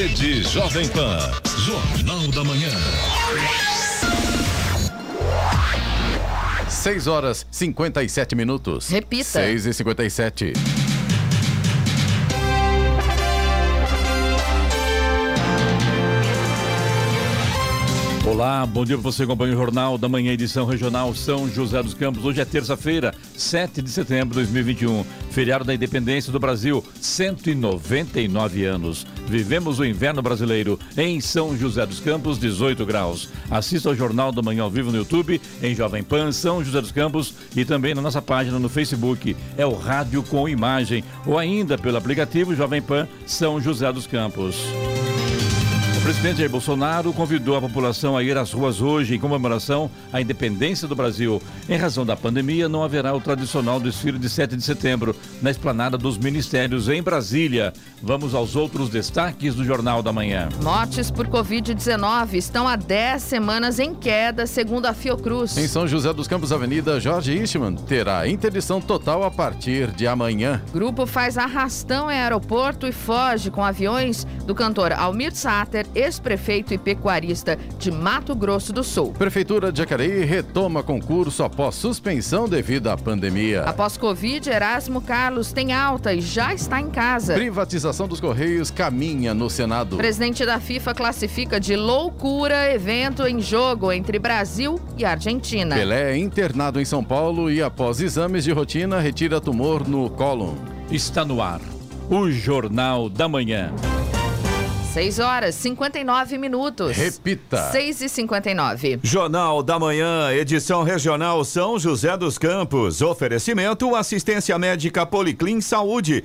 Rede Jovem Pan. Jornal da Manhã. 6 horas 57 minutos. Repita. 6 e 57 Olá, bom dia para você, acompanha o Jornal da Manhã, edição regional São José dos Campos. Hoje é terça-feira, 7 de setembro de 2021, feriado da independência do Brasil, 199 anos. Vivemos o inverno brasileiro em São José dos Campos, 18 graus. Assista ao Jornal da Manhã ao vivo no YouTube, em Jovem Pan, São José dos Campos e também na nossa página no Facebook. É o Rádio com Imagem ou ainda pelo aplicativo Jovem Pan São José dos Campos. O presidente Jair Bolsonaro convidou a população a ir às ruas hoje em comemoração à independência do Brasil. Em razão da pandemia, não haverá o tradicional desfile de 7 de setembro na esplanada dos ministérios em Brasília. Vamos aos outros destaques do Jornal da Manhã. Mortes por Covid-19 estão há 10 semanas em queda, segundo a Fiocruz. Em São José dos Campos, Avenida Jorge Ishman terá interdição total a partir de amanhã. Grupo faz arrastão em aeroporto e foge com aviões do cantor Almir Sater ex-prefeito e pecuarista de Mato Grosso do Sul. Prefeitura de Jacareí retoma concurso após suspensão devido à pandemia. Após Covid, Erasmo Carlos tem alta e já está em casa. Privatização dos Correios caminha no Senado. Presidente da FIFA classifica de loucura evento em jogo entre Brasil e Argentina. Pelé é internado em São Paulo e após exames de rotina retira tumor no cólon. Está no ar o Jornal da Manhã. 6 horas 59 minutos. Repita. 6 e 59. Jornal da Manhã, edição regional São José dos Campos. Oferecimento assistência médica Policlin Saúde.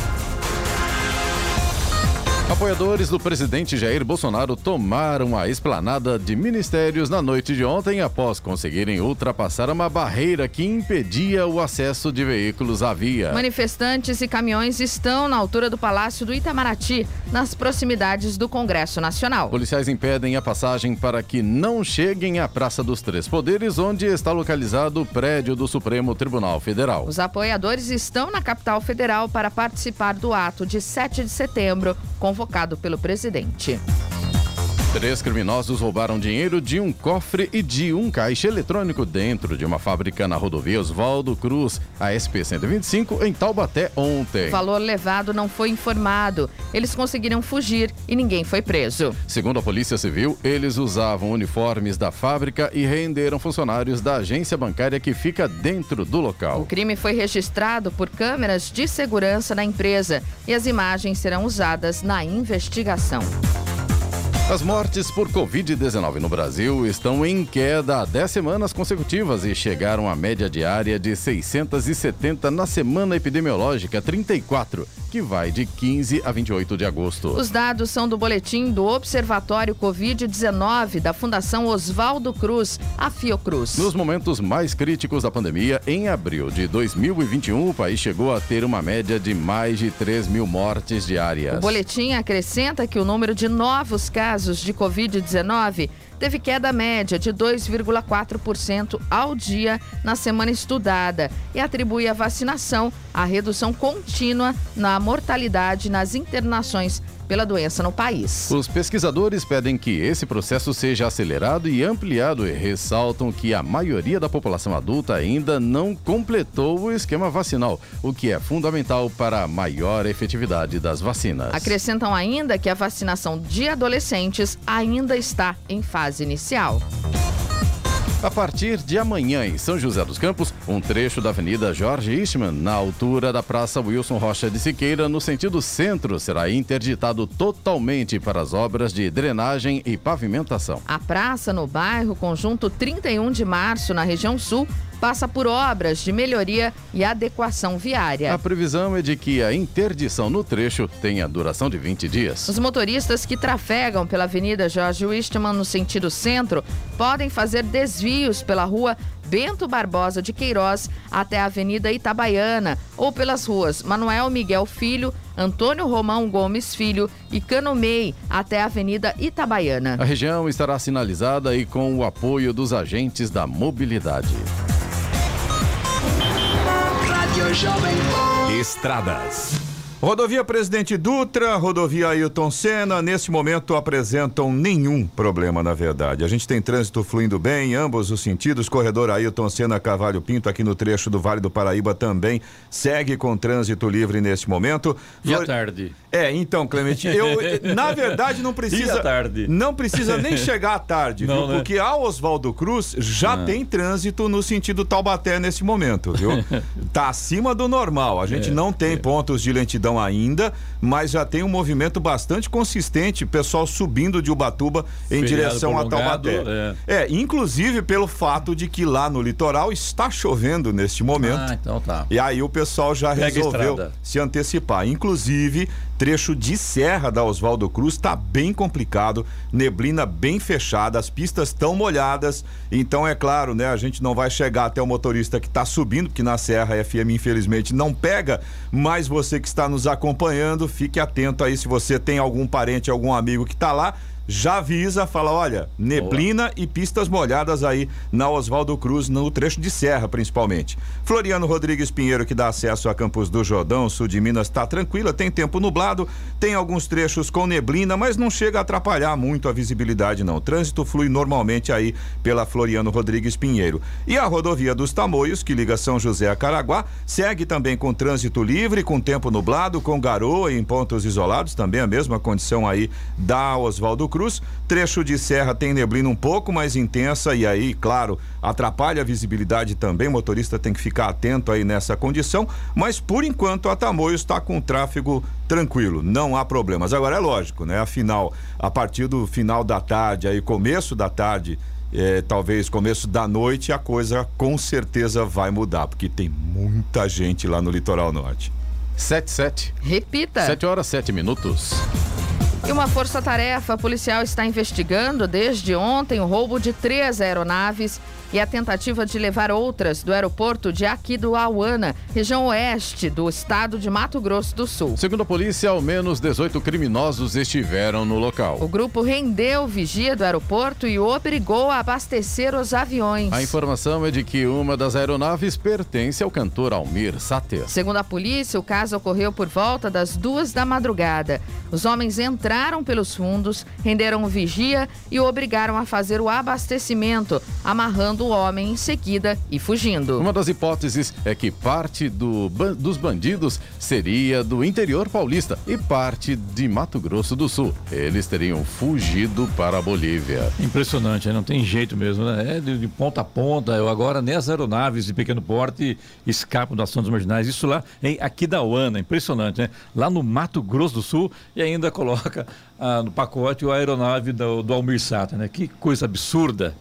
Apoiadores do presidente Jair Bolsonaro tomaram a esplanada de ministérios na noite de ontem após conseguirem ultrapassar uma barreira que impedia o acesso de veículos à via. Manifestantes e caminhões estão na altura do Palácio do Itamaraty, nas proximidades do Congresso Nacional. Policiais impedem a passagem para que não cheguem à Praça dos Três Poderes, onde está localizado o prédio do Supremo Tribunal Federal. Os apoiadores estão na capital federal para participar do ato de 7 de setembro, convocado pelo presidente. Três criminosos roubaram dinheiro de um cofre e de um caixa eletrônico dentro de uma fábrica na rodovia Oswaldo Cruz, a SP-125, em Taubaté, ontem. O valor levado não foi informado. Eles conseguiram fugir e ninguém foi preso. Segundo a Polícia Civil, eles usavam uniformes da fábrica e renderam funcionários da agência bancária que fica dentro do local. O crime foi registrado por câmeras de segurança na empresa e as imagens serão usadas na investigação. As mortes por Covid-19 no Brasil estão em queda há 10 semanas consecutivas e chegaram à média diária de 670 na semana epidemiológica 34, que vai de 15 a 28 de agosto. Os dados são do boletim do Observatório Covid-19 da Fundação Oswaldo Cruz, a Fiocruz. Nos momentos mais críticos da pandemia, em abril de 2021, o país chegou a ter uma média de mais de 3 mil mortes diárias. O boletim acrescenta que o número de novos casos de Covid-19 teve queda média de 2,4% ao dia na semana estudada e atribui a vacinação à redução contínua na mortalidade nas internações pela doença no país. Os pesquisadores pedem que esse processo seja acelerado e ampliado e ressaltam que a maioria da população adulta ainda não completou o esquema vacinal, o que é fundamental para a maior efetividade das vacinas. Acrescentam ainda que a vacinação de adolescentes ainda está em fase inicial. A partir de amanhã, em São José dos Campos, um trecho da Avenida Jorge Eastman, na altura da Praça Wilson Rocha de Siqueira, no sentido centro, será interditado totalmente para as obras de drenagem e pavimentação. A praça no bairro Conjunto 31 de Março, na região sul, passa por obras de melhoria e adequação viária. A previsão é de que a interdição no trecho tenha duração de 20 dias. Os motoristas que trafegam pela Avenida Jorge Wistman no sentido centro podem fazer desvios pela rua Bento Barbosa de Queiroz até a Avenida Itabaiana ou pelas ruas Manuel Miguel Filho, Antônio Romão Gomes Filho e Canomei até a Avenida Itabaiana. A região estará sinalizada e com o apoio dos agentes da mobilidade. Estradas. Rodovia Presidente Dutra, rodovia Ailton Senna, nesse momento apresentam nenhum problema, na verdade. A gente tem trânsito fluindo bem em ambos os sentidos. Corredor Ailton Senna Cavalho Pinto, aqui no trecho do Vale do Paraíba, também segue com trânsito livre nesse momento. E à tarde? É, então, Clemente, eu, na verdade, não precisa. E à tarde? Não precisa nem chegar à tarde, Não, viu? né? Porque a Oswaldo Cruz já Ah. tem trânsito no sentido Taubaté nesse momento, viu? tá acima do normal. A gente É, não tem pontos de lentidão ainda, mas já tem um movimento bastante consistente, pessoal subindo de Ubatuba em Feriado direção a Taubaté. É. inclusive pelo fato de que lá no litoral está chovendo neste momento. Ah, então tá. E aí o pessoal já Pega resolveu se antecipar. Inclusive, trecho de serra da Oswaldo Cruz está bem complicado, neblina bem fechada, as pistas estão molhadas. Então, é claro, né? A gente não vai chegar até o motorista que está subindo, porque na serra FM, infelizmente, não pega. Mas você que está nos acompanhando, fique atento aí se você tem algum parente, algum amigo que está lá. Já avisa, fala, olha, neblina e pistas molhadas aí na Oswaldo Cruz, no trecho de serra, principalmente. Floriano Rodrigues Pinheiro, que dá acesso a Campos do Jordão, sul de Minas, está tranquila, tem tempo nublado, tem alguns trechos com neblina, mas não chega a atrapalhar muito a visibilidade, não. O trânsito flui normalmente aí pela Floriano Rodrigues Pinheiro. E a rodovia dos Tamoios, que liga São José a Caraguá, segue também com trânsito livre, com tempo nublado, com garoa em pontos isolados, também a mesma condição aí da Oswaldo Cruz. Trecho de serra tem neblina um pouco mais intensa e aí, claro, atrapalha a visibilidade também. O motorista tem que ficar atento aí nessa condição, mas por enquanto a Tamoios está com tráfego tranquilo, não há problemas. Agora é lógico, né? Afinal, a partir do final da tarde, aí começo da tarde, é, talvez começo da noite, a coisa com certeza vai mudar, porque tem muita gente lá no litoral norte. 77. Repita. 7 horas, 7 minutos. E uma força-tarefa policial está investigando desde ontem o roubo de três aeronaves e a tentativa de levar outras do aeroporto de Aquidauana, região oeste do estado de Mato Grosso do Sul. Segundo a polícia, ao menos 18 criminosos estiveram no O local. grupo rendeu vigia do aeroporto e obrigou a abastecer os aviões. A informação é de que uma das aeronaves pertence ao cantor Almir Sater. Segundo a polícia, o caso ocorreu por volta das duas da madrugada. Os homens entraram pelos fundos, renderam vigia e o obrigaram a fazer o abastecimento, amarrando o homem em seguida e fugindo. Uma das hipóteses é que parte do dos bandidos seria do interior paulista e parte de Mato Grosso do Sul. Eles teriam fugido para a Bolívia. Impressionante, né? não tem jeito mesmo, né? É de, de ponta a ponta. Eu agora nem as aeronaves de pequeno porte escapam das ações marginais. Isso lá em Aquidauana, impressionante, né? Lá no Mato Grosso do Sul e ainda coloca ah, no pacote a aeronave do, do Almir Sater, né? Que coisa absurda.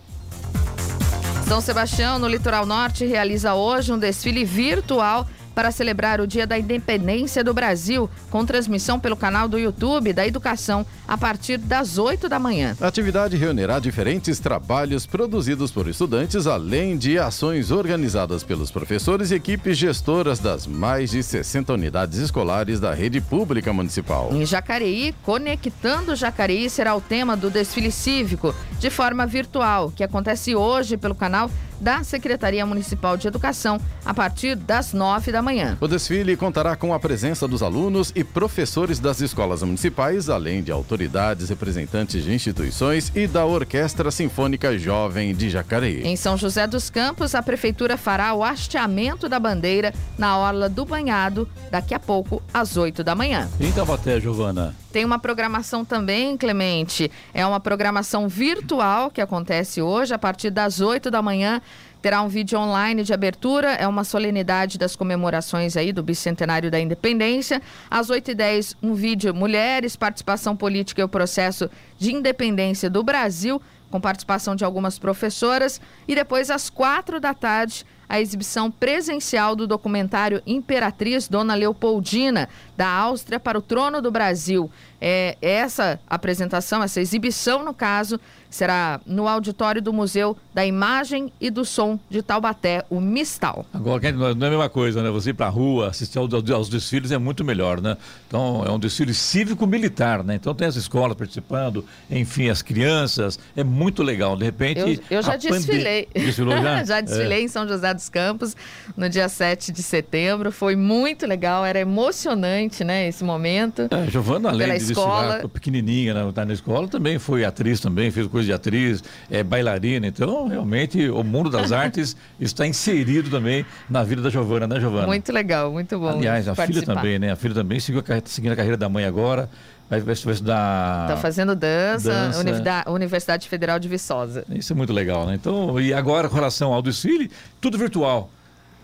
São Sebastião, no litoral norte, realiza hoje um desfile virtual para celebrar o Dia da Independência do Brasil, com transmissão pelo canal do YouTube da Educação a partir das 8 da manhã. A atividade reunirá diferentes trabalhos produzidos por estudantes, além de ações organizadas pelos professores e equipes gestoras das mais de 60 unidades escolares da rede pública municipal. Em Jacareí, Conectando Jacareí será o tema do desfile cívico de forma virtual, que acontece hoje pelo canal da Secretaria Municipal de Educação a partir das 9 da manhã. O desfile contará com a presença dos alunos e professores das escolas municipais, além de autoridades, representantes de instituições e da Orquestra Sinfônica Jovem de Jacareí. Em São José dos Campos, a prefeitura fará o hasteamento da bandeira na Orla do Banhado daqui a pouco, às 8 da manhã. Em Taubaté, Giovana. Tem uma programação também, Clemente. É uma programação virtual que acontece hoje, a partir das 8 da manhã. Terá um vídeo online de abertura, é uma solenidade das comemorações aí do bicentenário da independência. Às 8h10, um vídeo Mulheres, Participação Política e o Processo de Independência do Brasil, com participação de algumas professoras. E depois, às 4 da tarde, a exibição presencial do documentário Imperatriz Dona Leopoldina, da Áustria para o Trono do Brasil. É, essa apresentação, essa exibição, no caso, será no auditório do Museu da Imagem e do Som de Taubaté, o Mistal. Agora, não é a mesma coisa, né? Você ir para a rua, assistir aos, aos, desfiles é muito melhor, né? Então, é um desfile cívico-militar, né? Então, tem as escolas participando, enfim, as crianças, é muito legal. De repente. Eu, eu já desfilei. Pande... Desfilou já? já desfilei é. em São José dos Campos no dia 7 de setembro. Foi muito legal, era emocionante, né? Esse momento. É, Giovana, além de escola. pequenininha, né, tá na escola, também foi atriz também, fez coisa de atriz, é bailarina. Então, realmente, o mundo das artes está inserido também na vida da Giovana, né, Giovana? Muito legal, muito bom. Aliás, a filha também, né? A filha também seguiu a, seguindo a carreira da mãe agora. Vai, vai, vai estudar. Está fazendo dança, dança. Universidade, Universidade Federal de Viçosa. Isso é muito legal, né? Então, e agora, com relação ao desfile, tudo virtual.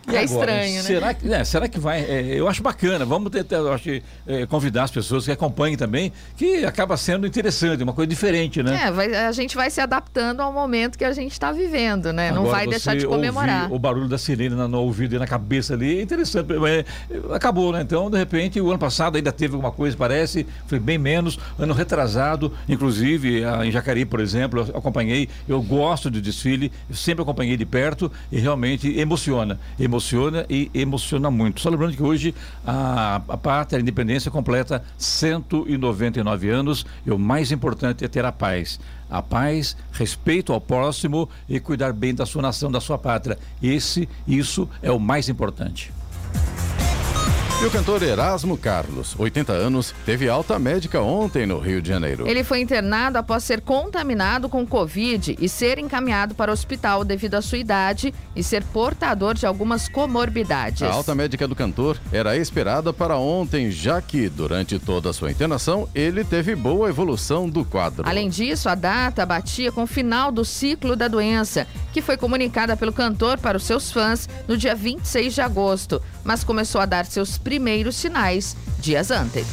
E é agora, estranho, né? Será que, é, será que vai? É, eu acho bacana. Vamos ter, eu acho, é, convidar as pessoas que acompanhem também, que acaba sendo interessante, uma coisa diferente, né? É, vai, a gente vai se adaptando ao momento que a gente está vivendo, né? Agora, Não vai deixar de comemorar. O barulho da sirene no ouvido e na cabeça ali é interessante. É, acabou, né? Então, de repente, o ano passado ainda teve alguma coisa, parece, foi bem menos. Ano retrasado, inclusive, em Jacareí, por exemplo, eu acompanhei. Eu gosto de desfile, sempre acompanhei de perto e realmente emociona. emociona emociona e emociona muito. Só lembrando que hoje a, a pátria, a independência completa 199 anos e o mais importante é ter a paz. A paz, respeito ao próximo e cuidar bem da sua nação, da sua pátria. Esse, isso é o mais importante. E o cantor Erasmo Carlos, 80 anos, teve alta médica ontem no Rio de Janeiro. Ele foi internado após ser contaminado com Covid e ser encaminhado para o hospital devido à sua idade e ser portador de algumas comorbidades. A alta médica do cantor era esperada para ontem, já que, durante toda a sua internação, ele teve boa evolução do quadro. Além disso, a data batia com o final do ciclo da doença, que foi comunicada pelo cantor para os seus fãs no dia 26 de agosto, mas começou a dar seus primeiros sinais dias antes.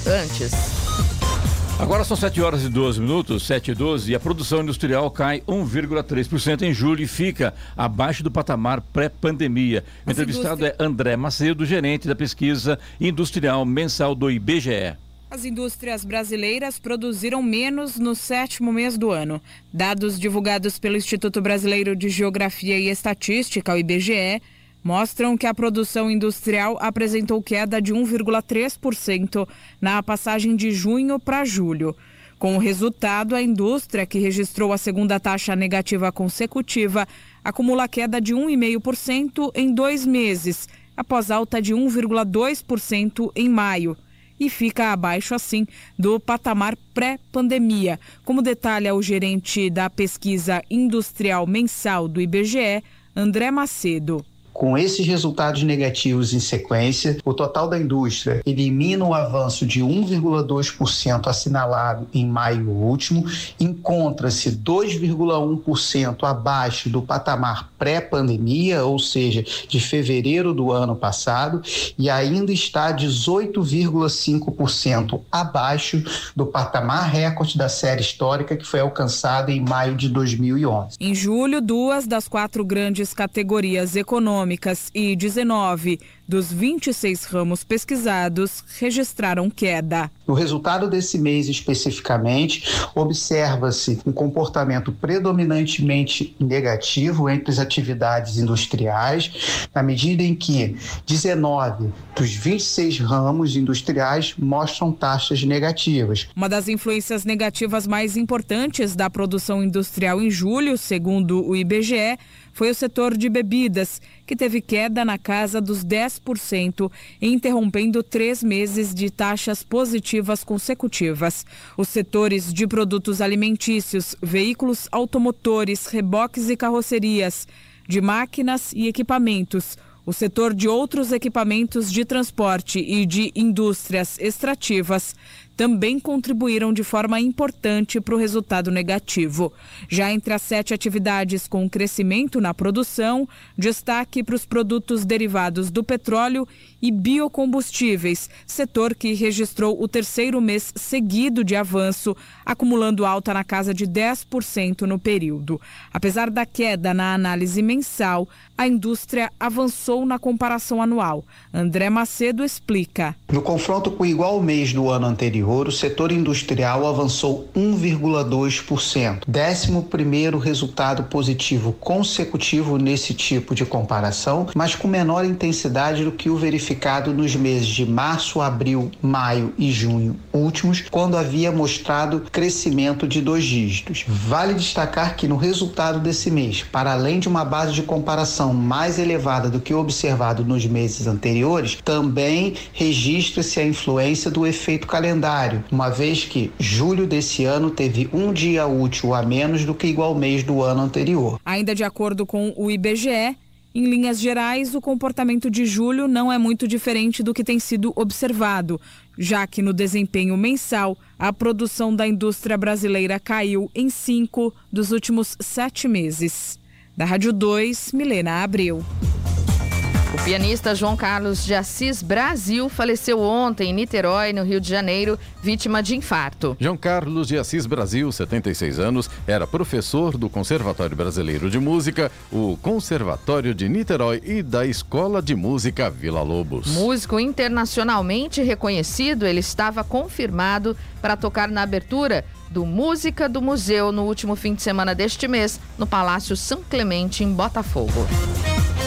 Agora são 7 horas e 12 minutos, 7 e 12, e a produção industrial cai 1,3% em julho e fica abaixo do patamar pré-pandemia. O entrevistado é André Macedo, gerente da pesquisa industrial mensal do IBGE. As indústrias brasileiras produziram menos no sétimo mês do ano. Dados divulgados pelo Instituto Brasileiro de Geografia e Estatística, o IBGE, mostram que a produção industrial apresentou queda de 1,3% na passagem de junho para julho. Com o resultado, a indústria, que registrou a segunda taxa negativa consecutiva, acumula queda de 1,5% em dois meses, após alta de 1,2% em maio. E fica abaixo, assim, do patamar pré-pandemia, como detalha o gerente da pesquisa industrial mensal do IBGE, André Macedo. Com esses resultados negativos em sequência, o total da indústria elimina o avanço de 1,2% assinalado em maio último, encontra-se 2,1% abaixo do patamar pré-pandemia, ou seja, de fevereiro do ano passado, e ainda está 18,5% abaixo do patamar recorde da série histórica que foi alcançado em maio de 2011. Em julho, duas das quatro grandes categorias econômicas e 19 dos 26 ramos pesquisados registraram queda. No resultado desse mês especificamente, observa-se um comportamento predominantemente negativo entre as atividades industriais, na medida em que 19 dos 26 ramos industriais mostram taxas negativas. Uma das influências negativas mais importantes da produção industrial em julho, segundo o IBGE, foi o setor de bebidas, que teve queda na casa dos 10%, interrompendo três meses de taxas positivas consecutivas. Os setores de produtos alimentícios, veículos automotores, reboques e carrocerias, de máquinas e equipamentos, o setor de outros equipamentos de transporte e de indústrias extrativas também contribuíram de forma importante para o resultado negativo. Já entre as sete atividades com crescimento na produção, destaque para os produtos derivados do petróleo e biocombustíveis, setor que registrou o terceiro mês seguido de avanço, acumulando alta na casa de 10% no período. Apesar da queda na análise mensal, a indústria avançou na comparação anual. André Macedo explica. No confronto com igual mês do ano anterior, o setor industrial avançou 1,2%. Décimo primeiro resultado positivo consecutivo nesse tipo de comparação, mas com menor intensidade do que o verificado nos meses de março, abril, maio e junho últimos, quando havia mostrado crescimento de dois dígitos. Vale destacar que no resultado desse mês, para além de uma base de comparação mais elevada do que observado nos meses anteriores, também registra-se a influência do efeito calendário, uma vez que julho desse ano teve um dia útil a menos do que igual mês do ano anterior. Ainda de acordo com o IBGE, em linhas gerais, o comportamento de julho não é muito diferente do que tem sido observado, já que no desempenho mensal, a produção da indústria brasileira caiu em cinco dos últimos sete meses. Da Rádio 2, Milena Abreu. O pianista João Carlos de Assis Brasil faleceu ontem em Niterói, no Rio de Janeiro, vítima de infarto. João Carlos de Assis Brasil, 76 anos, era professor do Conservatório Brasileiro de Música, o Conservatório de Niterói e da Escola de Música Vila Lobos. Músico internacionalmente reconhecido, ele estava confirmado para tocar na abertura do Música do Museu no último fim de semana deste mês, no Palácio São Clemente, em Botafogo.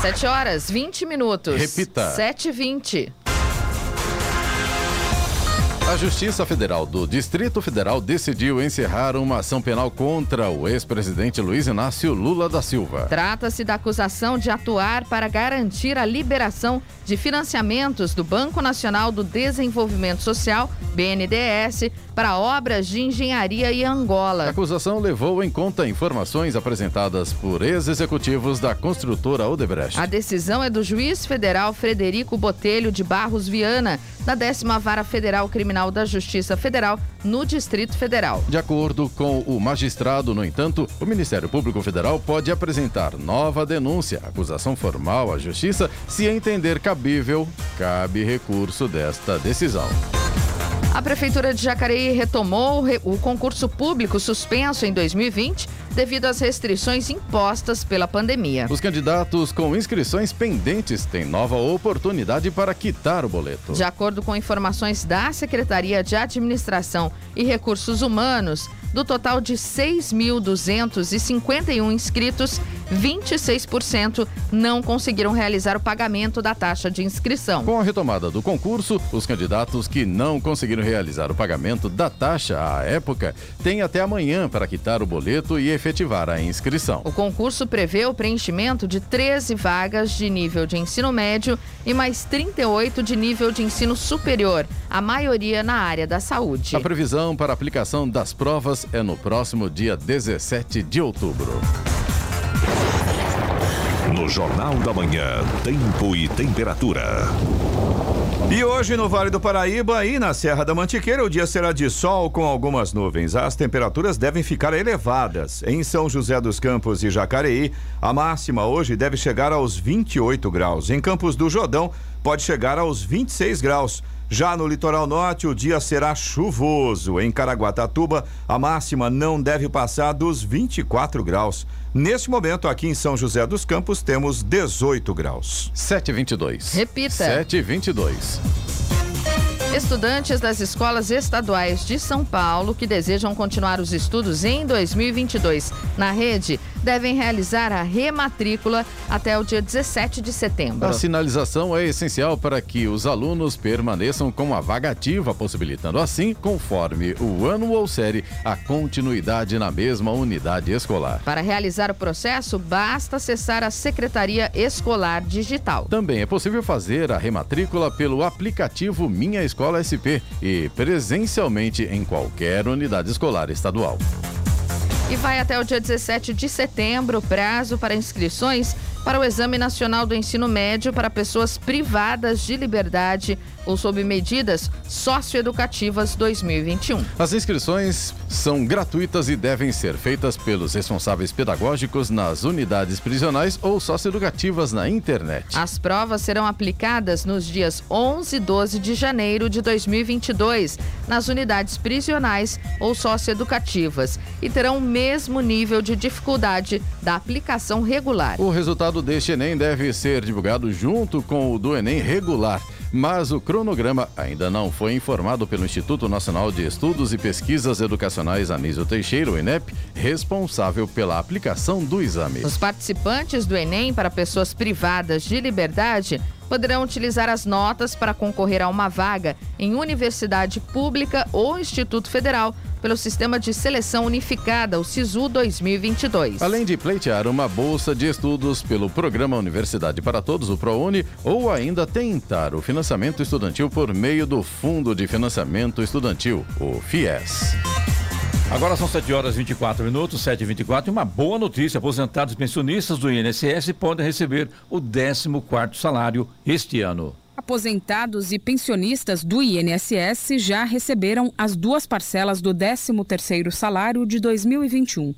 7 horas 20 minutos. Repita. 7 e 20. A Justiça Federal do Distrito Federal decidiu encerrar uma ação penal contra o ex-presidente Luiz Inácio Lula da Silva. Trata-se da acusação de atuar para garantir a liberação de financiamentos do Banco Nacional do Desenvolvimento Social, BNDES, para obras de engenharia em A Angola. acusação levou em conta informações apresentadas por ex-executivos da construtora Odebrecht. A decisão é do juiz federal Frederico Botelho de Barros Viana, da 10ª Vara Federal Criminal da Justiça Federal, no Distrito Federal. De acordo com o magistrado, no entanto, o Ministério Público Federal pode apresentar nova denúncia, acusação formal à Justiça, se entender cabível, cabe recurso desta decisão. A Prefeitura de Jacareí retomou re- o concurso público suspenso em 2020 devido às restrições impostas pela pandemia. Os candidatos com inscrições pendentes têm nova oportunidade para quitar o boleto. De acordo com informações da Secretaria de Administração e Recursos Humanos, do total de 6.251 inscritos, 26% não conseguiram realizar o pagamento da taxa de inscrição. Com a retomada do concurso, os candidatos que não conseguiram realizar o pagamento da taxa à época têm até amanhã para quitar o boleto e efetivar a inscrição. O concurso prevê o preenchimento de 13 vagas de nível de ensino médio e mais 38 de nível de ensino superior, a maioria na área da saúde. A previsão para a aplicação das provas é no próximo dia 17 de outubro. No Jornal da Manhã, tempo e temperatura. E hoje no Vale do Paraíba e na Serra da Mantiqueira o dia será de sol com algumas nuvens. As temperaturas devem ficar elevadas. Em São José dos Campos e Jacareí, a máxima hoje deve chegar aos 28 graus. Em Campos do Jordão, pode chegar aos 26 graus. Já no litoral norte, o dia será chuvoso. Em Caraguatatuba, a máxima não deve passar dos 24 graus. Neste momento, aqui em São José dos Campos, temos 18 graus. 722. Repita. 722. Estudantes das escolas estaduais de São Paulo que desejam continuar os estudos em 2022 na rede devem realizar a rematrícula até o dia 17 de setembro. A sinalização é essencial para que os alunos permaneçam com a vaga ativa, possibilitando assim, conforme o ano ou série, a continuidade na mesma unidade escolar. Para realizar o processo, basta acessar a Secretaria Escolar Digital. Também é possível fazer a rematrícula pelo aplicativo Minha Escola SP e presencialmente em qualquer unidade escolar estadual. E vai até o dia 17 de setembro o prazo para inscrições para o Exame Nacional do Ensino Médio para pessoas privadas de liberdade ou sob medidas socioeducativas 2021. As inscrições são gratuitas e devem ser feitas pelos responsáveis pedagógicos nas unidades prisionais ou socioeducativas na internet. As provas serão aplicadas nos dias 11 e 12 de janeiro de 2022 nas unidades prisionais ou socioeducativas e terão o mesmo nível de dificuldade da aplicação regular. O resultado deste Enem deve ser divulgado junto com o do Enem regular mas o cronograma ainda não foi informado pelo Instituto Nacional de Estudos e Pesquisas Educacionais Anísio Teixeira, o INEP, responsável pela aplicação do exame. Os participantes do Enem para pessoas privadas de liberdade poderão utilizar as notas para concorrer a uma vaga em universidade pública ou Instituto Federal pelo Sistema de Seleção Unificada, o SISU 2022. Além de pleitear uma bolsa de estudos pelo Programa Universidade para Todos, o ProUni, ou ainda tentar o financiamento estudantil por meio do Fundo de Financiamento Estudantil, o FIES. Agora são 7 horas e 24 minutos, 7 e 24 e uma boa notícia: aposentados e pensionistas do INSS podem receber o 14 salário este ano. Aposentados e pensionistas do INSS já receberam as duas parcelas do 13º salário de 2021.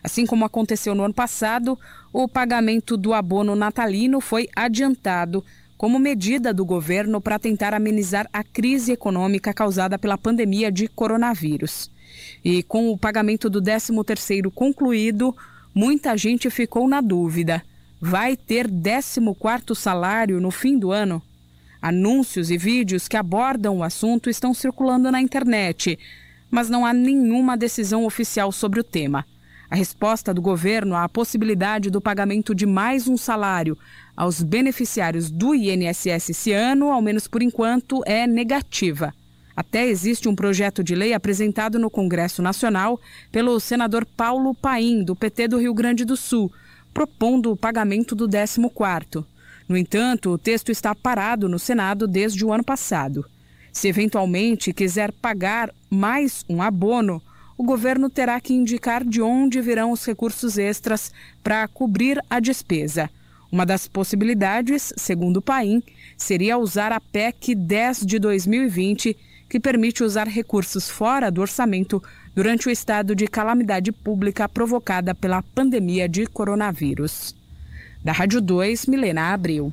Assim como aconteceu no ano passado, o pagamento do abono natalino foi adiantado como medida do governo para tentar amenizar a crise econômica causada pela pandemia de coronavírus. E com o pagamento do 13º concluído, muita gente ficou na dúvida. Vai ter 14º salário no fim do ano? Anúncios e vídeos que abordam o assunto estão circulando na internet, mas não há nenhuma decisão oficial sobre o tema. A resposta do governo à possibilidade do pagamento de mais um salário aos beneficiários do INSS esse ano, ao menos por enquanto, é negativa. Até existe um projeto de lei apresentado no Congresso Nacional pelo senador Paulo Paim, do PT do Rio Grande do Sul, propondo o pagamento do 14º. No entanto, o texto está parado no Senado desde o ano passado. Se eventualmente quiser pagar mais um abono, o governo terá que indicar de onde virão os recursos extras para cobrir a despesa. Uma das possibilidades, segundo o Paim, seria usar a PEC 10 de 2020 que permite usar recursos fora do orçamento durante o estado de calamidade pública provocada pela pandemia de coronavírus. Da Rádio 2, Milena Abril.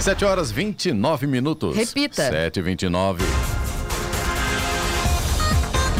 7 horas 29 minutos. Repita. 7 e 29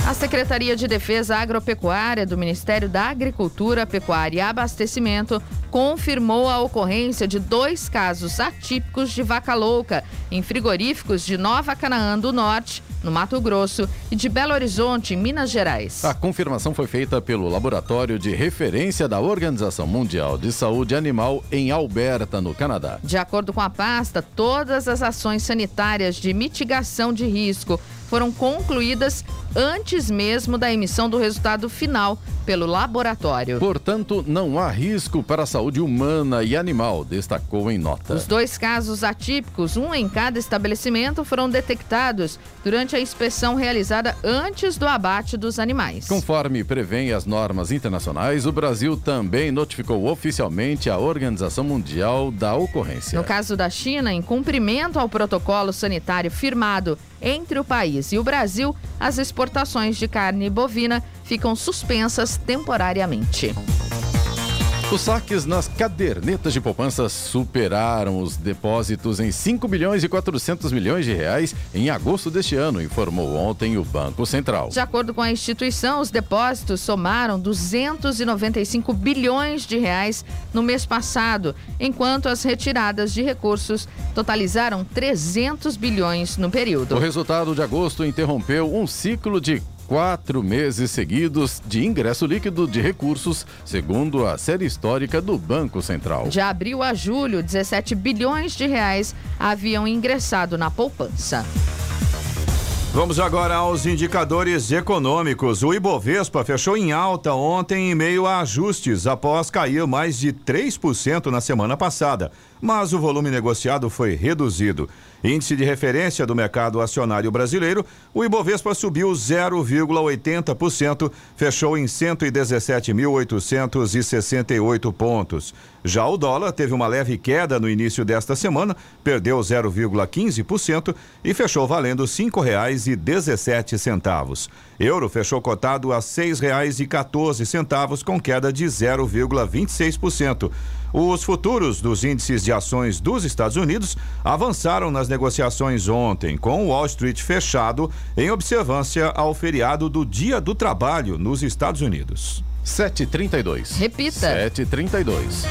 A Secretaria de Defesa Agropecuária do Ministério da Agricultura, Pecuária e Abastecimento confirmou a ocorrência de dois casos atípicos de vaca louca em frigoríficos de Nova Canaã do Norte, no Mato Grosso, e de Belo Horizonte, em Minas Gerais. A confirmação foi feita pelo Laboratório de Referência da Organização Mundial de Saúde Animal em Alberta, no Canadá. De acordo com a pasta, todas as ações sanitárias de mitigação de risco foram concluídas antes mesmo da emissão do resultado final pelo laboratório. Portanto, não há risco para a saúde humana e animal, destacou em nota. Os dois casos atípicos, um em cada estabelecimento, foram detectados durante a inspeção realizada antes do abate dos animais. Conforme prevêem as normas internacionais, o Brasil também notificou oficialmente a Organização Mundial da Ocorrência. No caso da China, em cumprimento ao protocolo sanitário firmado entre o país e o Brasil, as exportações de carne bovina ficam suspensas temporariamente. Os saques nas cadernetas de poupança superaram os depósitos em 5 bilhões e 400 milhões de reais em agosto deste ano, informou ontem o Banco Central. De acordo com a instituição, os depósitos somaram 295 bilhões de reais no mês passado, enquanto as retiradas de recursos totalizaram 300 bilhões no período. O resultado de agosto interrompeu um ciclo de quatro meses seguidos de ingresso líquido de recursos, segundo a série histórica do Banco Central. De abril a julho, 17 bilhões de reais haviam ingressado na poupança. Vamos agora aos indicadores econômicos. O Ibovespa fechou em alta ontem em meio a ajustes, após cair mais de 3% na semana passada. Mas o volume negociado foi reduzido. Índice de referência do mercado acionário brasileiro, o Ibovespa subiu 0,80%, fechou em 117.868 pontos. Já o dólar teve uma leve queda no início desta semana, perdeu 0,15% e fechou valendo R$ 5,17. Euro fechou cotado a R$ 6,14 com queda de 0,26%. Os futuros dos índices de ações dos Estados Unidos avançaram nas negociações ontem, com o Wall Street fechado em observância ao feriado do Dia do Trabalho nos Estados Unidos. 7h32. Repita. 7h32.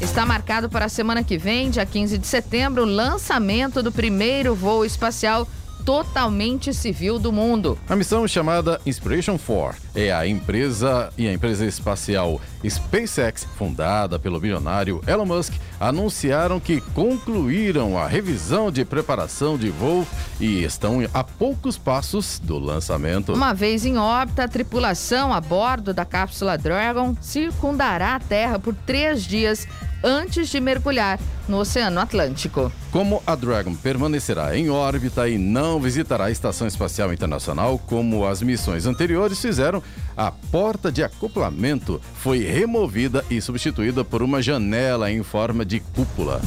Está marcado para a semana que vem, dia 15 de setembro, o lançamento do primeiro voo espacial totalmente civil do mundo. A missão chamada Inspiration 4 é a empresa e a empresa espacial SpaceX, fundada pelo bilionário Elon Musk, anunciaram que concluíram a revisão de preparação de voo e estão a poucos passos do lançamento. Uma vez em órbita, a tripulação a bordo da cápsula Dragon circundará a Terra por três dias antes de mergulhar no Oceano Atlântico. Como a Dragon permanecerá em órbita e não visitará a Estação Espacial Internacional como as missões anteriores fizeram, a porta de acoplamento foi removida e substituída por uma janela em forma de cúpula.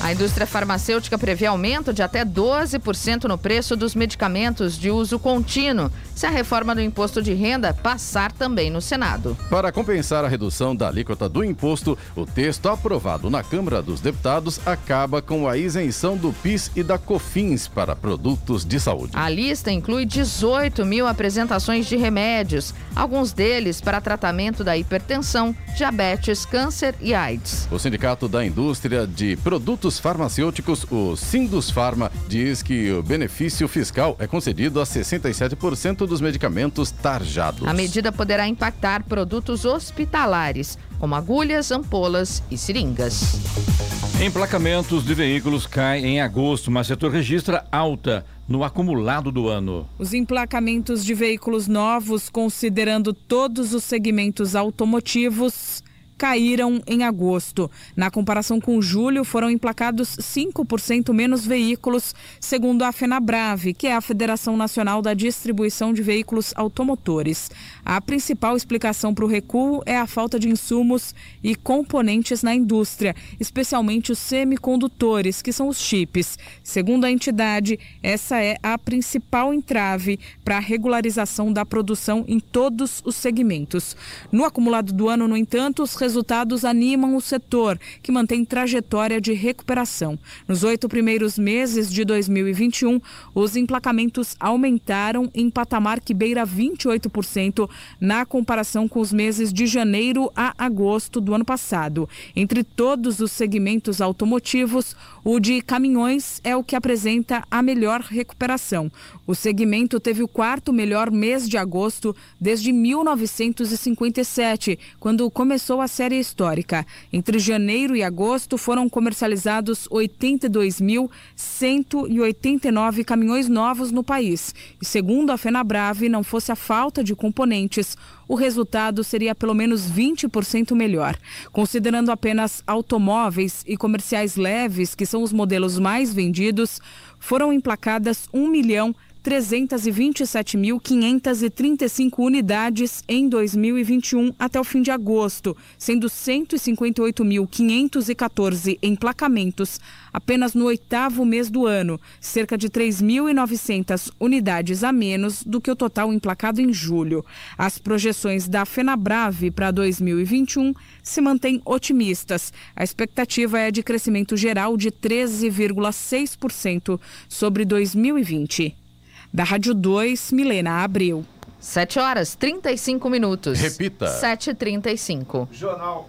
A indústria farmacêutica prevê aumento de até 12% no preço dos medicamentos de uso contínuo, se a reforma do imposto de renda passar também no Senado. Para compensar a redução da alíquota do imposto, o texto aprovado na Câmara dos Deputados acaba com a isenção do PIS e da COFINS para produtos de saúde. A lista inclui 18 mil apresentações de remédios, alguns deles para tratamento da hipertensão, diabetes, câncer e AIDS. O Sindicato da Indústria de Produtos Farmacêuticos, o Sindus Farma, diz que o benefício fiscal é concedido a 67% dos medicamentos tarjados. A medida poderá impactar produtos hospitalares, como agulhas, ampolas e seringas. Emplacamentos de veículos caem em agosto, mas o setor registra alta no acumulado do ano. Os emplacamentos de veículos novos, considerando todos os segmentos automotivos, caíram em agosto. Na comparação com julho, foram emplacados 5% menos veículos, segundo a FenaBrave, que é a Federação Nacional da Distribuição de Veículos Automotores. A principal explicação para o recuo é a falta de insumos e componentes na indústria, especialmente os semicondutores, que são os chips. Segundo a entidade, essa é a principal entrave para a regularização da produção em todos os segmentos. No acumulado do ano, no entanto, os resultados animam o setor, que mantém trajetória de recuperação. Nos oito primeiros meses de 2021, os emplacamentos aumentaram em patamar que beira 28% na comparação com os meses de janeiro a agosto do ano passado. Entre todos os segmentos automotivos, o de caminhões é o que apresenta a melhor recuperação. O segmento teve o quarto melhor mês de agosto desde 1957, quando começou a série histórica. Entre janeiro e agosto foram comercializados 82.189 caminhões novos no país. E segundo a FenaBrave, não fosse a falta de componentes, o resultado seria pelo menos 20% melhor. Considerando apenas automóveis e comerciais leves, que são os modelos mais vendidos, foram emplacadas 1 milhão 327.535 unidades em 2021 até o fim de agosto, sendo 158.514 emplacamentos apenas no oitavo mês do ano, cerca de 3.900 unidades a menos do que o total emplacado em julho. As projeções da FenaBrave para 2021 se mantêm otimistas. A expectativa é de crescimento geral de 13,6% sobre 2020. Da Rádio 2, Milena Abril. 7 horas 35 minutos. Repita. 7h35. Jornal.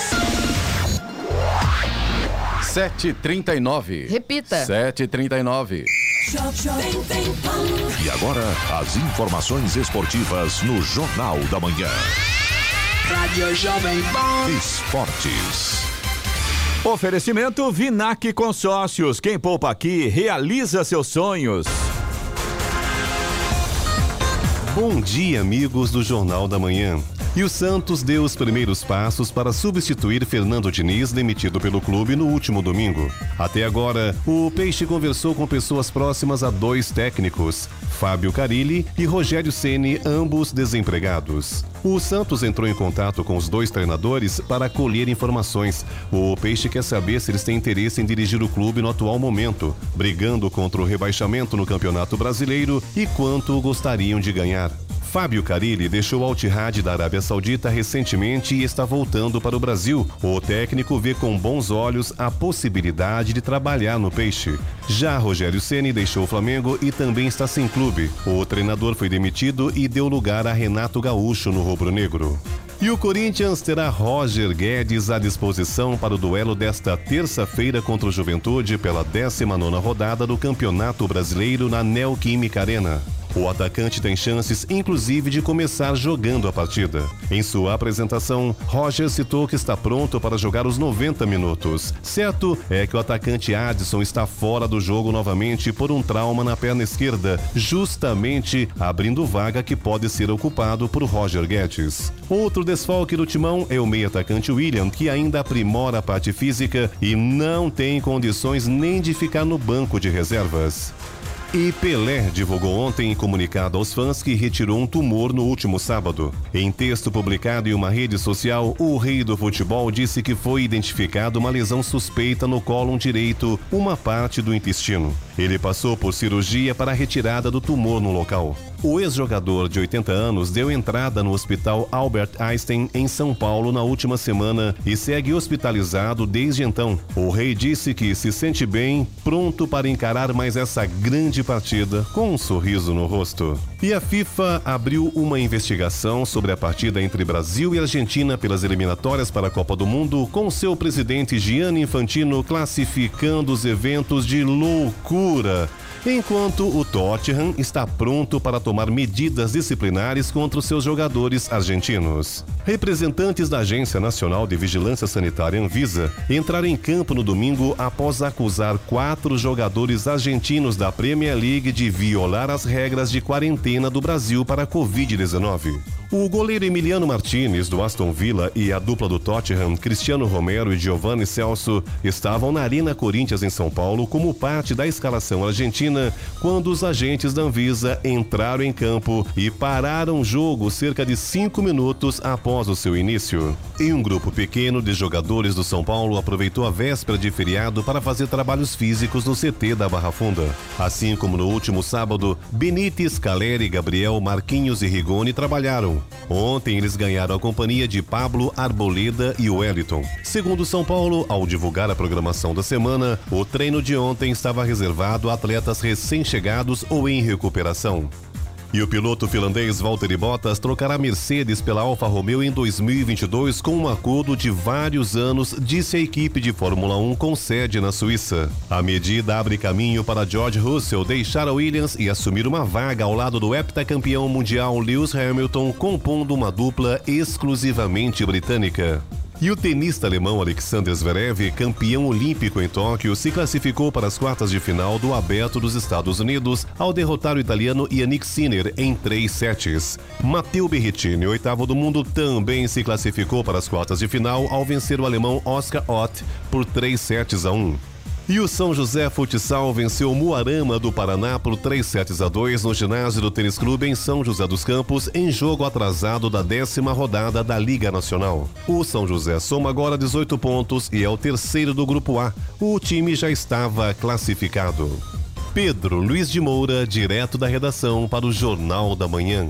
7h39. Repita. 7h39. E agora, as informações esportivas no Jornal da Manhã. Rádio Jovem Pan. Esportes. Oferecimento Vinac Consórcios. Quem poupa aqui realiza seus sonhos. Bom dia, amigos do Jornal da Manhã. E o Santos deu os primeiros passos para substituir Fernando Diniz, demitido pelo clube no último domingo. Até agora, o Peixe conversou com pessoas próximas a dois técnicos, Fábio Carilli e Rogério Ceni, ambos desempregados. O Santos entrou em contato com os dois treinadores para colher informações. O Peixe quer saber se eles têm interesse em dirigir o clube no atual momento, brigando contra o rebaixamento no Campeonato Brasileiro e quanto gostariam de ganhar. Fábio Carilli deixou Al Ittihad da Arábia Saudita recentemente e está voltando para o Brasil. O técnico vê com bons olhos a possibilidade de trabalhar no Peixe. Já Rogério Ceni deixou o Flamengo e também está sem clube. O treinador foi demitido e deu lugar a Renato Gaúcho no rubro-negro. E o Corinthians terá Roger Guedes à disposição para o duelo desta terça-feira contra o Juventude pela 19ª rodada do Campeonato Brasileiro na Neoquímica Arena. O atacante tem chances, inclusive, de começar jogando a partida. Em sua apresentação, Roger citou que está pronto para jogar os 90 minutos. Certo é que o atacante Adson está fora do jogo novamente por um trauma na perna esquerda, justamente abrindo vaga que pode ser ocupado por Roger Guedes. Outro desfalque do timão é o meio atacante William, que ainda aprimora a parte física e não tem condições nem de ficar no banco de reservas. E Pelé divulgou ontem em comunicado aos fãs que retirou um tumor no último sábado. Em texto publicado em uma rede social, o rei do futebol disse que foi identificado uma lesão suspeita no cólon direito, uma parte do intestino. Ele passou por cirurgia para a retirada do tumor no local. O ex-jogador de 80 anos deu entrada no Hospital Albert Einstein em São Paulo na última semana e segue hospitalizado desde então. O rei disse que se sente bem, pronto para encarar mais essa grande partida com um sorriso no rosto. E a FIFA abriu uma investigação sobre a partida entre Brasil e Argentina pelas eliminatórias para a Copa do Mundo, com seu presidente Gianni Infantino classificando os eventos de loucura cultura, enquanto o Tottenham está pronto para tomar medidas disciplinares contra os seus jogadores argentinos. Representantes da Agência Nacional de Vigilância Sanitária Anvisa entraram em campo no domingo após acusar quatro jogadores argentinos da Premier League de violar as regras de quarentena do Brasil para a Covid-19. O goleiro Emiliano Martinez, do Aston Villa, e a dupla do Tottenham, Cristiano Romero e Giovanni Celso, estavam na Arena Corinthians, em São Paulo, como parte da escalação argentina, quando os agentes da Anvisa entraram em campo e pararam o jogo cerca de cinco minutos após o seu início. E um grupo pequeno de jogadores do São Paulo aproveitou a véspera de feriado para fazer trabalhos físicos no CT da Barra Funda. Assim como no último sábado, Benítez, Caleri, Gabriel, Marquinhos e Rigoni trabalharam. Ontem eles ganharam a companhia de Pablo Arboleda e Wellington. Segundo São Paulo, ao divulgar a programação da semana, o treino de ontem estava reservado a atletas recém-chegados ou em recuperação. E o piloto finlandês Valtteri Bottas trocará Mercedes pela Alfa Romeo em 2022 com um acordo de vários anos, disse a equipe de Fórmula 1 com sede na Suíça. A medida abre caminho para George Russell deixar a Williams e assumir uma vaga ao lado do heptacampeão mundial Lewis Hamilton, compondo uma dupla exclusivamente britânica. E o tenista alemão Alexander Zverev, campeão olímpico em Tóquio, se classificou para as quartas de final do Aberto dos Estados Unidos ao derrotar o italiano Yannick Sinner em três sets. Matteo Berrettini, oitavo do mundo, também se classificou para as quartas de final ao vencer o alemão Oscar Ott por três sets a um. E o São José Futsal venceu o Muarama do Paraná por 3 sets a 2 no ginásio do Tênis Clube em São José dos Campos, em jogo atrasado da décima rodada da Liga Nacional. O São José soma agora 18 pontos e é o terceiro do Grupo A. O time já estava classificado. Pedro Luiz de Moura, direto da redação para o Jornal da Manhã.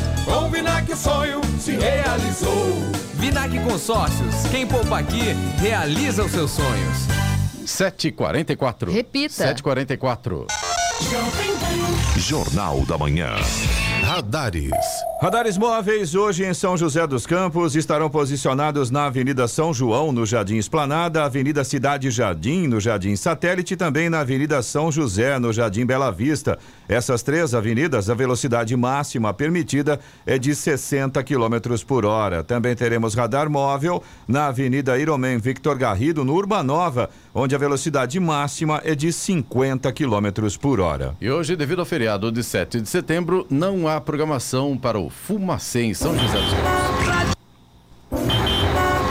Com o Vinac o sonho se realizou. Vinac Consórcios, quem poupa aqui, realiza os seus sonhos. 7h44. Repita. 7h44. Jornal da Manhã. Radares. Radares móveis hoje em São José dos Campos estarão posicionados na Avenida São João, no Jardim Esplanada, Avenida Cidade Jardim, no Jardim Satélite e também na Avenida São José, no Jardim Bela Vista. Essas três avenidas, a velocidade máxima permitida é de 60 km por hora. Também teremos radar móvel na Avenida Iromen Victor Garrido, no Urbanova, onde a velocidade máxima é de 50 km por hora. E hoje, devido ao feriado de 7 de setembro, não há programação para o Fumacê em São José dos Campos.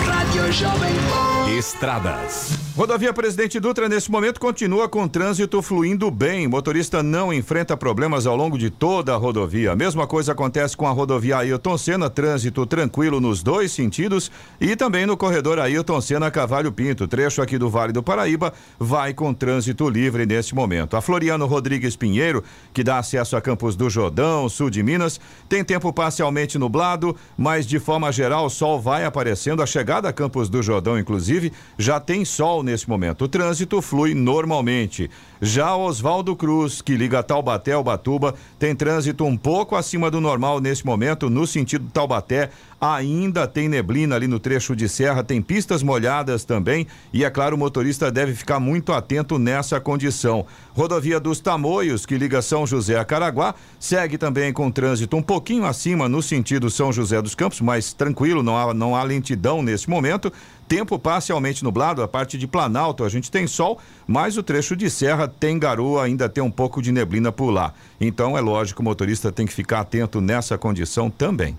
Rádio Jovem Pan. Estradas. Rodovia Presidente Dutra, nesse momento, continua com trânsito fluindo bem. Motorista não enfrenta problemas ao longo de toda a rodovia. A mesma coisa acontece com a rodovia Ailton Senna, trânsito tranquilo nos dois sentidos. E também no corredor Ailton Senna Cavalho Pinto, trecho aqui do Vale do Paraíba, vai com trânsito livre nesse momento. A Floriano Rodrigues Pinheiro, que dá acesso a Campos do Jordão, sul de Minas, tem tempo parcialmente nublado, mas de forma geral o sol vai aparecendo. A chegada a Campos do Jordão, inclusive, já tem sol nesse momento. O trânsito flui normalmente. Já Oswaldo Cruz, que liga Taubaté ao Batuba, tem trânsito um pouco acima do normal nesse momento, no sentido Taubaté. Ainda tem neblina ali no trecho de serra, tem pistas molhadas também. E é claro, o motorista deve ficar muito atento nessa condição. Rodovia dos Tamoios, que liga São José a Caraguá, segue também com trânsito um pouquinho acima no sentido São José dos Campos, mas tranquilo, não há, não há lentidão nesse momento. Tempo parcialmente nublado, a parte de Planalto a gente tem sol, mas o trecho de serra tem garoa, ainda tem um pouco de neblina por lá. Então é lógico, o motorista tem que ficar atento nessa condição também.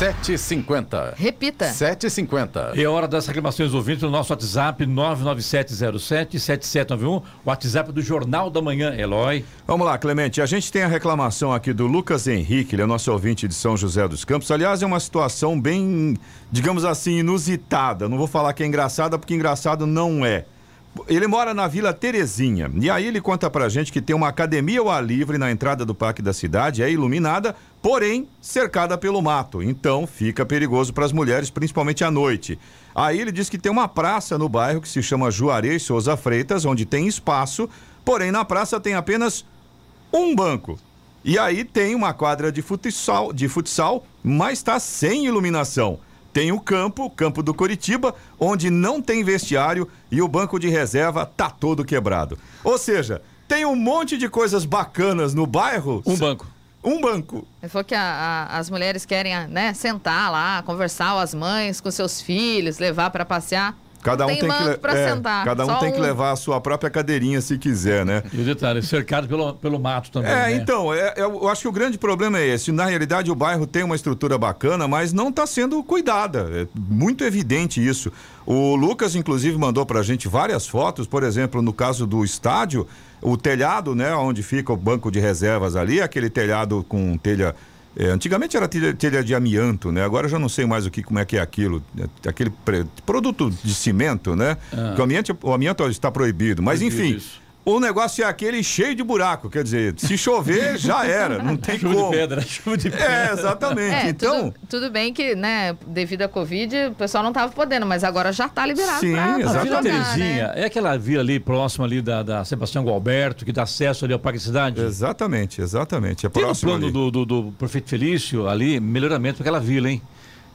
7h50. Repita. 7h50. É hora das reclamações ouvintes no nosso WhatsApp 99707-7791, WhatsApp do Jornal da Manhã, Eloy. Vamos lá, Clemente. A gente tem a reclamação aqui do Lucas Henrique, ele é nosso ouvinte de São José dos Campos. Aliás, é uma situação bem, digamos assim, inusitada. Não vou falar que é engraçada, porque engraçado não é. Ele mora na Vila Terezinha. E aí ele conta pra gente que tem uma academia ao ar livre na entrada do parque da cidade, é iluminada, porém cercada pelo mato. Então fica perigoso para as mulheres, principalmente à noite. Aí ele diz que tem uma praça no bairro que se chama Juarez Souza Freitas, onde tem espaço, porém na praça tem apenas um banco. E aí tem uma quadra de futsal, de futsal mas está sem iluminação. Tem o campo, o campo do Coritiba, onde não tem vestiário e o banco de reserva tá todo quebrado. Ou seja, tem um monte de coisas bacanas no bairro. Um banco. Um banco. Ele falou que a- a- as mulheres querem né, sentar lá, conversar, as mães com seus filhos, levar para passear. Cada um tem, tem que pra é, sentar, Cada um só tem que um. levar a sua própria cadeirinha se quiser, né? E o detalhe, cercado pelo, pelo mato também. É, né? então, é- é- eu acho que o grande problema é esse. Na realidade, o bairro tem uma estrutura bacana, mas não está sendo cuidada. É muito evidente isso. O Lucas, inclusive, mandou pra gente várias fotos, por exemplo, no caso do estádio, o telhado, né, onde fica o banco de reservas ali, aquele telhado com telha. É, antigamente era telha, telha de amianto, né? Agora eu já não sei mais o que, como é que é aquilo. É, Aquele pre- produto de cimento, né? Ah. Que o, amianto, o amianto está proibido. Mas Proibido enfim, isso. O negócio é aquele cheio de buraco, quer dizer, se chover, já era, não tem Chuva como. de pedra, chuva de pedra. É, exatamente. É, então, tudo, tudo bem que, né, devido à Covid, o pessoal não estava podendo, mas agora já está liberado Sim, pra, pra A Vila jogar, Terezinha né? é aquela vila ali próxima ali da, da Sebastião Gualberto, que dá acesso ali ao Parque Cidade. exatamente, exatamente. É Tem próximo plano ali. do, do, do prefeito Felício ali, melhoramento para aquela vila, hein?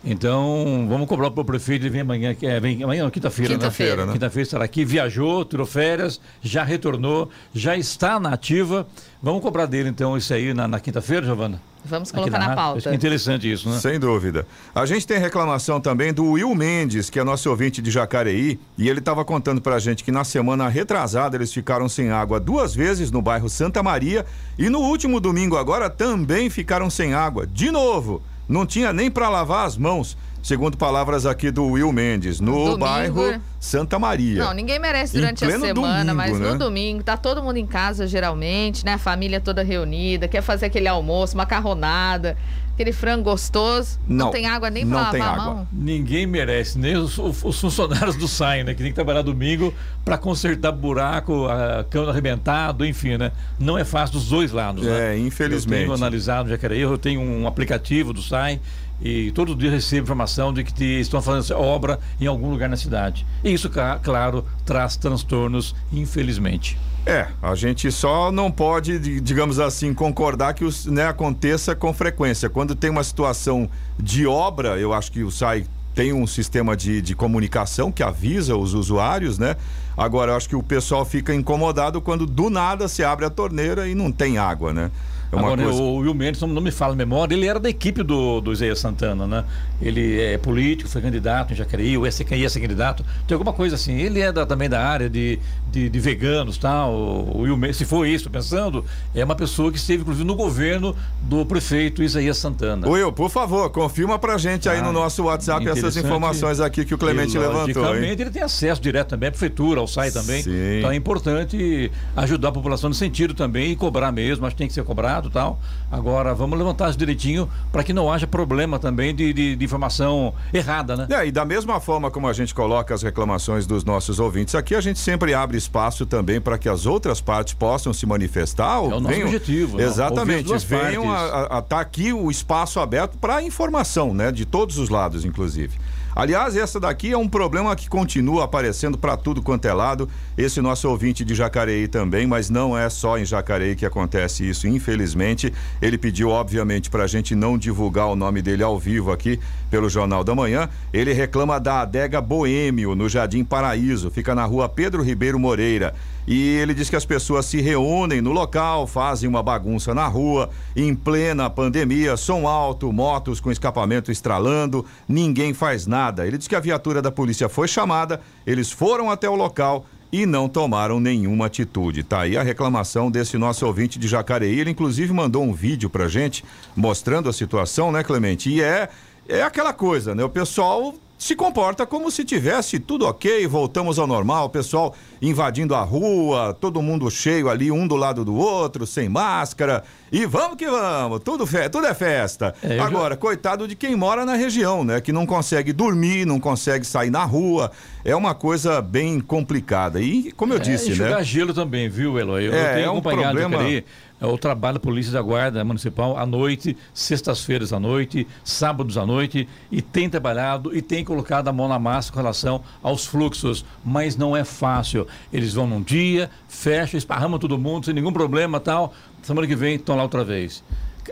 Então, vamos cobrar para o prefeito, ele vem amanhã, que é, vem amanhã, quinta-feira, né? Quinta-feira, né? Quinta-feira estará aqui, viajou, tirou férias, já retornou, já está na ativa. Vamos cobrar dele, então, isso aí na, na quinta-feira, Giovana? Vamos Aqui colocar na. Acho pauta. que é interessante isso, né? Sem dúvida. A gente tem reclamação também do Will Mendes, que é nosso ouvinte de Jacareí, e ele estava contando pra gente que na semana retrasada eles ficaram sem água duas vezes no bairro Santa Maria e no último domingo agora também ficaram sem água. De novo, não tinha nem para lavar as mãos, segundo palavras aqui do Will Mendes, no Domingo, bairro é? Santa Maria. Não, ninguém merece durante a semana, domingo, mas né? no domingo tá todo mundo em casa geralmente, né? A família toda reunida, quer fazer aquele almoço, macarronada, aquele frango gostoso. Não, Não, tem água nem não pra tem lavar a água. mão. Ninguém merece, nem os, os funcionários do SAI, né? Que tem que trabalhar domingo para consertar buraco, a cano arrebentado, enfim, né? Não é fácil dos dois lados, né? É, infelizmente. Eu tenho analisado no Jacareí, eu tenho um aplicativo do SAI e todo dia recebo informação de que estão fazendo obra em algum lugar na cidade. E isso, claro, traz transtornos, infelizmente. É, a gente só não pode, di- digamos assim, concordar que isso né, aconteça com frequência. Quando tem uma situação de obra, eu acho que o SAI tem um sistema de, de comunicação que avisa os usuários, né? Agora, eu acho que o pessoal fica incomodado quando do nada se abre a torneira e não tem água, né? É Agora, coisa... o Will Mendes, não me fala a memória, ele era da equipe do, do Isaías Santana, né? Ele é político, foi candidato em Jacareí, o SK ia ser candidato, tem alguma coisa assim. Ele é da- também da área de, de, de veganos, tal. O Will Mendes, se for isso, pensando, é uma pessoa que esteve, inclusive, no governo do prefeito Isaías Santana. Will, por favor, confirma pra gente aí Ah, no nosso WhatsApp essas informações aqui que o Clemente levantou? Logicamente, ele tem acesso direto também à prefeitura, ao SAI também. Sim. Então é importante ajudar a população nesse sentido também e cobrar mesmo, acho que tem que ser cobrado e tal. Agora, vamos levantar isso direitinho para que não haja problema também de, de- de informação errada, né? É, e da mesma forma como a gente coloca as reclamações dos nossos ouvintes aqui, a gente sempre abre espaço também para que as outras partes possam se manifestar. É o nosso venham- objetivo, né? Exatamente. duas Venham a estar aqui o espaço aberto para informação, né? De todos os lados, inclusive. Aliás, essa daqui é um problema que continua aparecendo para tudo quanto é lado. Esse nosso ouvinte de Jacareí também, mas não é só em Jacareí que acontece isso, infelizmente. Ele pediu, obviamente, para a gente não divulgar o nome dele ao vivo aqui pelo Jornal da Manhã. Ele reclama da adega Boêmio, no Jardim Paraíso, fica na rua Pedro Ribeiro Moreira. E ele diz que as pessoas se reúnem no local, fazem uma bagunça na rua, em plena pandemia, som alto, motos com escapamento estralando, ninguém faz nada. Ele diz que a viatura da polícia foi chamada, eles foram até o local e não tomaram nenhuma atitude. Tá aí a reclamação desse nosso ouvinte de Jacareí. Ele inclusive mandou um vídeo pra gente mostrando a situação, né, Clemente? E é é aquela coisa, né? O pessoal se comporta como se tivesse tudo ok, voltamos ao normal, o pessoal invadindo a rua, todo mundo cheio ali, um do lado do outro, sem máscara. E vamos que vamos, tudo, fe tudo é festa. É, eu já- Agora, coitado de quem mora na região, né? Que não consegue dormir, não consegue sair na rua. É uma coisa bem complicada. E, como eu É, disse, né? gelo também, viu, Eloy? Eu É, tenho é um acompanhado problema- é, o trabalho da Polícia da Guarda Municipal à noite, sextas-feiras à noite, sábados à noite, e tem trabalhado e tem colocado a mão na massa com relação aos fluxos, mas não é fácil. Eles vão num dia, fecham, esparramam todo mundo sem nenhum problema tal, semana que vem estão lá outra vez.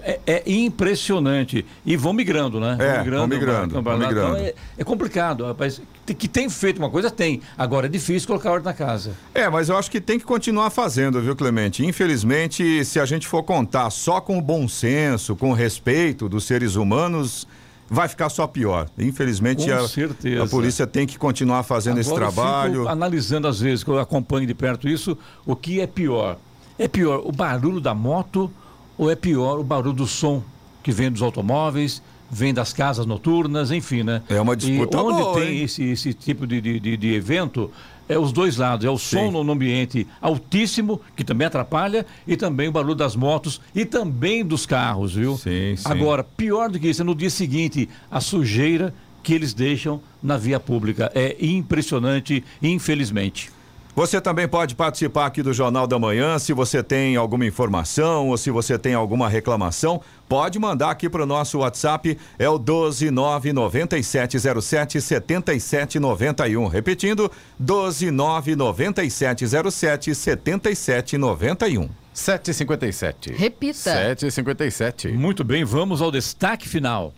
É, é impressionante. E vão migrando, né? É, vão migrando. vão migrando, vão vão migrando. Então é, é complicado, rapaz. Que tem feito uma coisa, tem. Agora é difícil colocar ordem na casa. É, mas eu acho que tem que continuar fazendo, viu, Clemente? Infelizmente, se a gente for contar só com o bom senso, com o respeito dos seres humanos, vai ficar só pior. Infelizmente, a, a polícia tem que continuar fazendo esse Agora eu trabalho. analisando às vezes, que eu acompanho de perto isso, o que é pior? É pior o barulho da moto ou é pior o barulho do som que vem dos automóveis, vem das casas noturnas, enfim, né? É uma disputa e onde boa, tem hein? esse, esse tipo de, de, de- evento, é os dois lados. É o som no ambiente altíssimo, que também atrapalha, e também o barulho das motos e também dos carros, viu? Sim, sim. Agora, pior do que isso, é no dia seguinte, a sujeira que eles deixam na via pública. É impressionante, infelizmente. Você também pode participar aqui do Jornal da Manhã. Se você tem alguma informação ou se você tem alguma reclamação, pode mandar aqui para o nosso WhatsApp. É o 1299707 7791. Repetindo, 1299707 7791. 7h57. Repita. 7h57. Muito bem, vamos ao destaque final.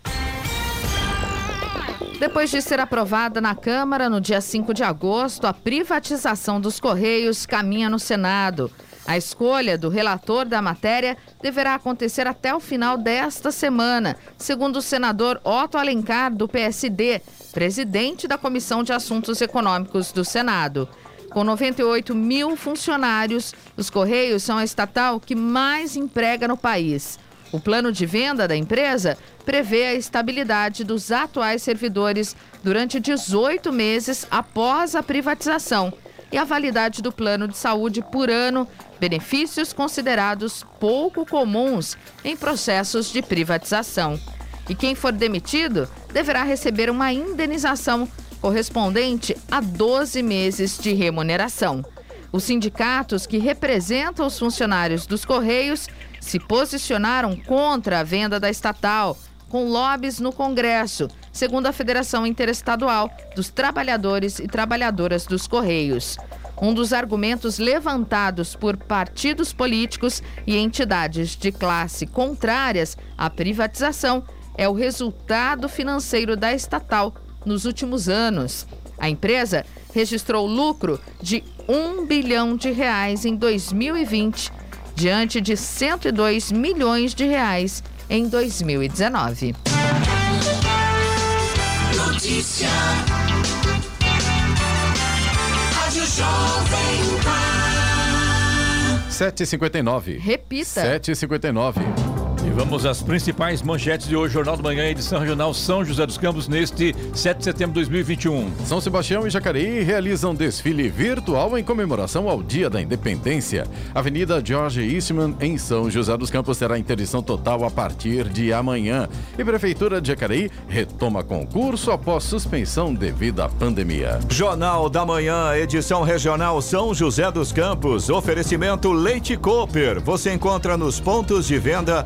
Depois de ser aprovada na Câmara no dia 5 de agosto, a privatização dos Correios caminha no Senado. A escolha do relator da matéria deverá acontecer até o final desta semana, segundo o senador Otto Alencar, do PSD, presidente da Comissão de Assuntos Econômicos do Senado. Com 98 mil funcionários, os Correios são a estatal que mais emprega no país. O plano de venda da empresa prevê a estabilidade dos atuais servidores durante 18 meses após a privatização e a validade do plano de saúde por ano, benefícios considerados pouco comuns em processos de privatização. E quem for demitido deverá receber uma indenização correspondente a 12 meses de remuneração. Os sindicatos que representam os funcionários dos Correios se posicionaram contra a venda da estatal, com lobbies no Congresso, segundo a Federação Interestadual dos Trabalhadores e Trabalhadoras dos Correios. Um dos argumentos levantados por partidos políticos e entidades de classe contrárias à privatização é o resultado financeiro da estatal nos últimos anos. A empresa registrou lucro de 1 bilhão de reais em 2020, diante de 102 milhões de reais em 2019. Notícia. Rádio Jovem Pan. 7h59. Repita. 7h59. E vamos às principais manchetes de hoje, Jornal da Manhã, edição regional São José dos Campos, neste 7 de setembro de 2021. São Sebastião e Jacareí realizam desfile virtual em comemoração ao Dia da Independência. Avenida George Eastman, em São José dos Campos, terá interdição total a partir de amanhã. E Prefeitura de Jacareí retoma concurso após suspensão devido à pandemia. Jornal da Manhã, edição regional São José dos Campos. Oferecimento Leite Cooper. Você encontra nos pontos de venda